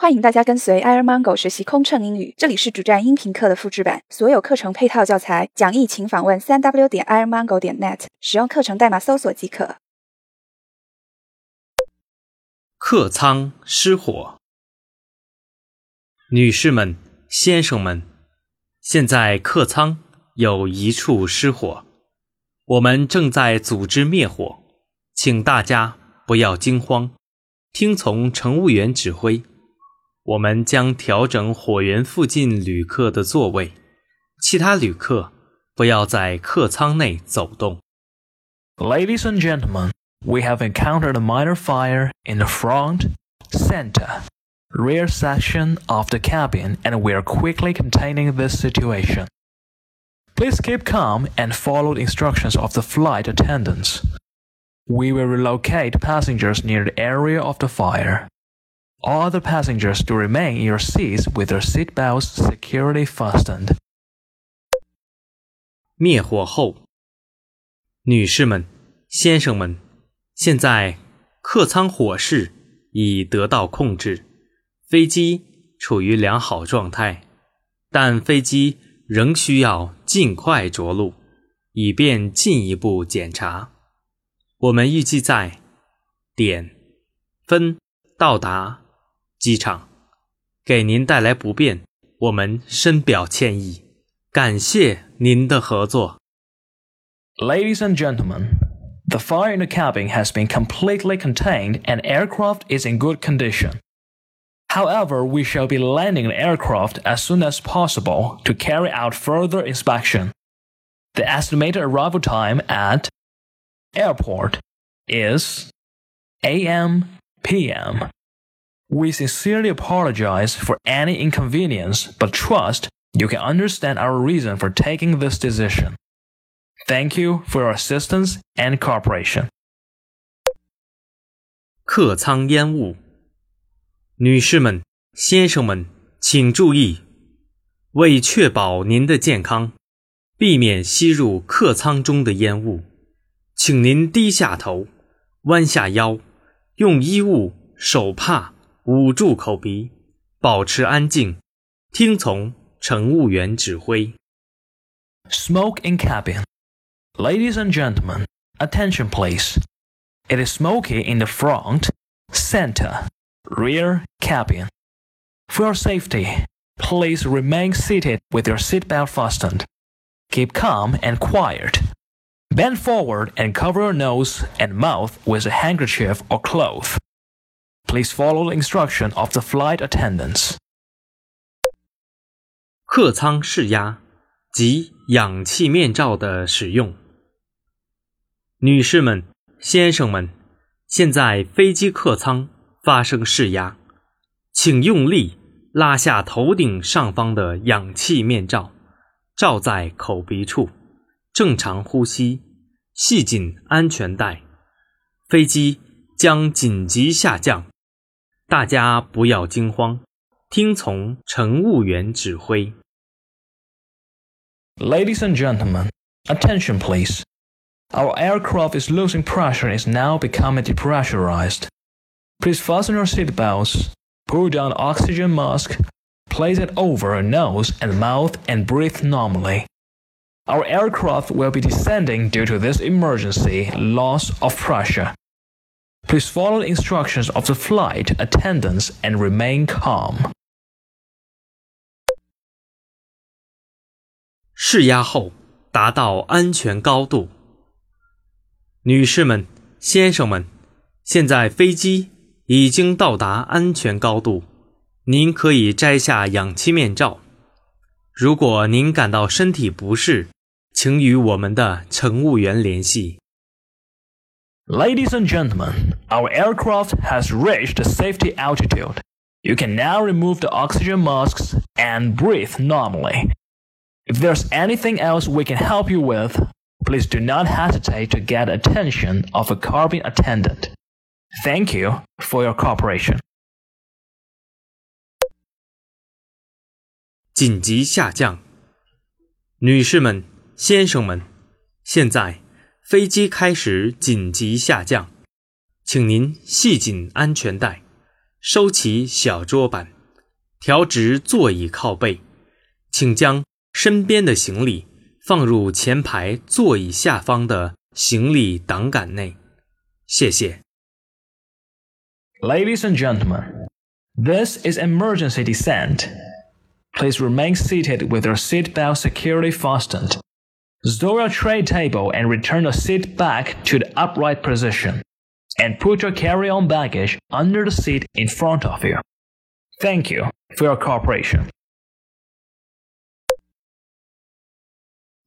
欢迎大家跟随 Air Mango 学习空乘英语，这里是主站音频课的复制版，所有课程配套教材讲义，请访问三 w 点 airmango 点 net，使用课程代码搜索即可。客舱失火，女士们、先生们，现在客舱有一处失火，我们正在组织灭火，请大家不要惊慌，听从乘务员指挥。我们将调整火源附近旅客的座位，其他旅客不要在客舱内走动。Ladies and gentlemen, we have encountered a minor fire in the front, center, rear section of the cabin and we are quickly containing this situation. Please keep calm and follow the instructions of the flight attendants. We will relocate passengers near the area of the fire. All the passengers to remain in your seats with their seatbelts securely fastened. 灭火后，女士们、先生们，现在客舱火势已得到控制，飞机处于良好状态，但飞机仍需要尽快着陆，以便进一步检查。我们预计在点分到达。机场给您带来不便，我们深表歉意，感谢您的合作。Ladies and gentlemen, the fire in the cabin has been completely contained and aircraft is in good condition. However, we shall be landing the aircraft as soon as possible to carry out further inspection. The estimated arrival time at airport is AM PM. We sincerely apologize for any inconvenience, but trust you can understand our reason for taking this decision. Thank you for your assistance and cooperation. 客舱烟雾，女士们、先生们，请注意，为确保您的健康，避免吸入客舱中的烟雾，请您低下头，弯下腰，用衣物、手帕。 捂住口鼻，保持安静，听从乘务员指挥。Smoke in cabin. Ladies and gentlemen, attention please. It is smoky in the front, center, rear cabin. For your safety, please remain seated with your seatbelt fastened. Keep calm and quiet. Bend forward and cover your nose and mouth with a handkerchief or cloth. Please follow the instruction of the flight attendants. 客舱释压及氧气面罩的使用。女士们、先生们，现在飞机客舱发生释压，请用力拉下头顶上方的氧气面罩，罩在口鼻处，正常呼吸，系紧安全带。飞机将紧急下降。大家不要惊慌，听从乘务员指挥。Ladies and gentlemen, attention please. Our aircraft is losing pressure and is now becoming depressurized. Please fasten your seat belts, pull down the oxygen mask, place it over your nose and mouth and breathe normally. Our aircraft will be descending due to this emergency loss of pressure. Please follow the instructions of the flight attendants and remain calm. 试压后达到安全高度。女士们、先生们，现在飞机已经到达安全高度，您可以摘下氧气面罩。如果您感到身体不适，请与我们的乘务员联系。Ladies and gentlemen, our aircraft has reached the safety altitude. You can now remove the oxygen masks and breathe normally. If there's anything else we can help you with, please do not hesitate to get attention of a cabin attendant. Thank you for your cooperation. 紧急下降，女士们、先生们，现在。 飞机开始紧急下降，请您系紧安全带，收起小桌板，调直座椅靠背，请将身边的行李放入前排座椅下方的行李挡杆内。谢谢。Ladies and gentlemen, this is emergency descent. Please remain seated with your seatbelt securely fastened. Store your tray table and return the seat back to the upright position. And put your carry on baggage under the seat in front of you. Thank you for your cooperation.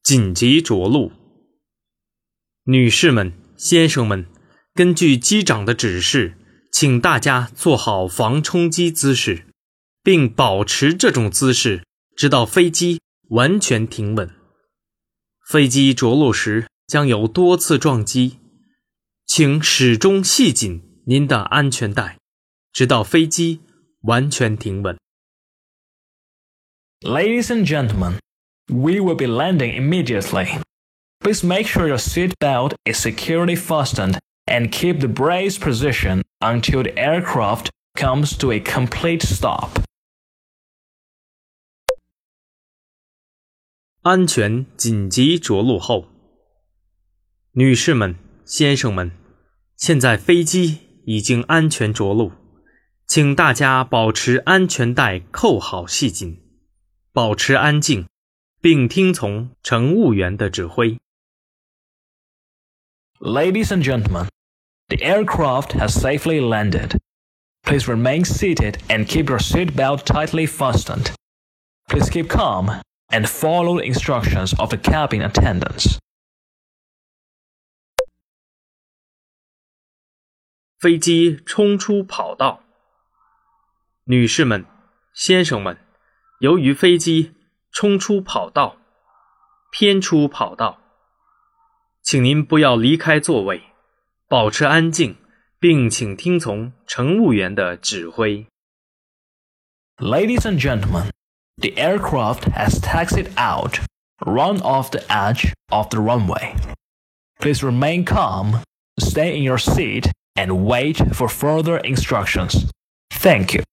紧急着陆，女士们、先生们，根据机长的指示，请大家做好防冲击姿势，并保持这种姿势直到飞机完全停稳。 飞机着陆时将有多次撞击，请始终系紧您的安全带，直到飞机完全停稳。 Ladies and gentlemen, we will be landing immediately. Please make sure your seat belt is securely fastened and keep the brace position until the aircraft comes to a complete stop. 安全紧急着陆后，女士们、先生们，现在飞机已经安全着陆，请大家保持安全带扣好系紧，保持安静，并听从乘务员的指挥。Ladies and gentlemen, the aircraft has safely landed. Please remain seated and keep your seatbelt tightly fastened. Please keep calm and follow the instructions of the cabin attendants. 飞机冲出跑道。女士们、先生们，由于飞机冲出跑道，偏出跑道，请您不要离开座位，保持安静，并请听从乘务员的指挥。 Ladies and gentlemen, the aircraft has taxied out, run off the edge of the runway. Please remain calm, stay in your seat, and wait for further instructions. Thank you.